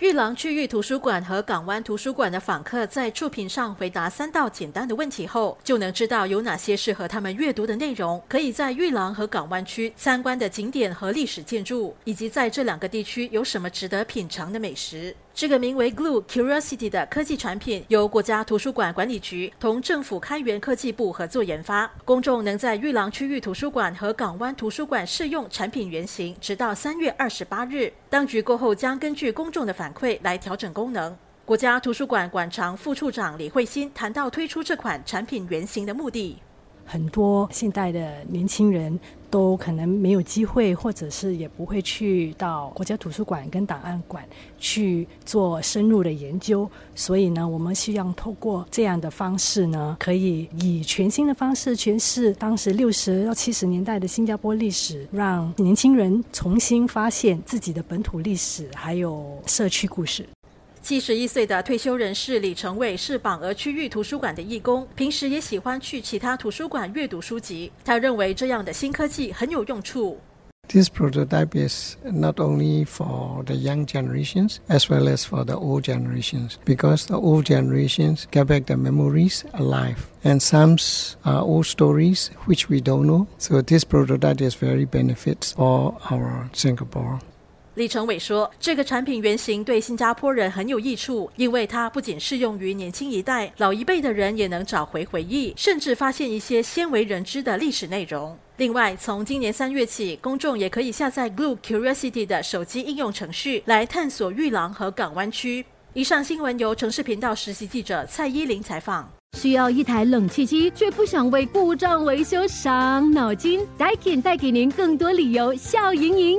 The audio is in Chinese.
玉郎区域图书馆和港湾图书馆的访客在触屏上回答三道简单的问题后，就能知道有哪些适合他们阅读的内容，可以在玉郎和港湾区参观的景点和历史建筑，以及在这两个地区有什么值得品尝的美食。这个名为 Glue Curiosity 的科技产品，由国家图书馆管理局同政府开源科技部合作研发。公众能在玉郎区域图书馆和港湾图书馆试用产品原型，直到三月二十八日。当局过后将根据公众的反馈来调整功能。国家图书馆馆长副处长李慧欣谈到推出这款产品原型的目的。很多现代的年轻人都可能没有机会，或者是也不会去到国家图书馆跟档案馆去做深入的研究，所以呢，我们希望透过这样的方式呢，可以以全新的方式诠释当时六十到七十年代的新加坡历史，让年轻人重新发现自己的本土历史，还有社区故事。七十一岁的退休人士李成伟是榜鹅区域图书馆的义工，平时也喜欢去其他图书馆阅读书籍。他认为这样的新科技很有用处。This prototype is not only for the young generations as well as for the old generations because the old generations get back the memories alive and some are old stories which we don't know. So this prototype is very benefits for our Singapore. 李成伟说：“这个产品原型对新加坡人很有益处，因为它不仅适用于年轻一代，老一辈的人也能找回回忆，甚至发现一些鲜为人知的历史内容。另外，从今年三月起，公众也可以下载 Glue Curiosity 的手机应用程序来探索玉郎和港湾区。”以上新闻由城市频道实习记者蔡依林采访。需要一台冷气机，却不想为故障维修伤脑筋？Daikin 带给您更多理由笑盈盈。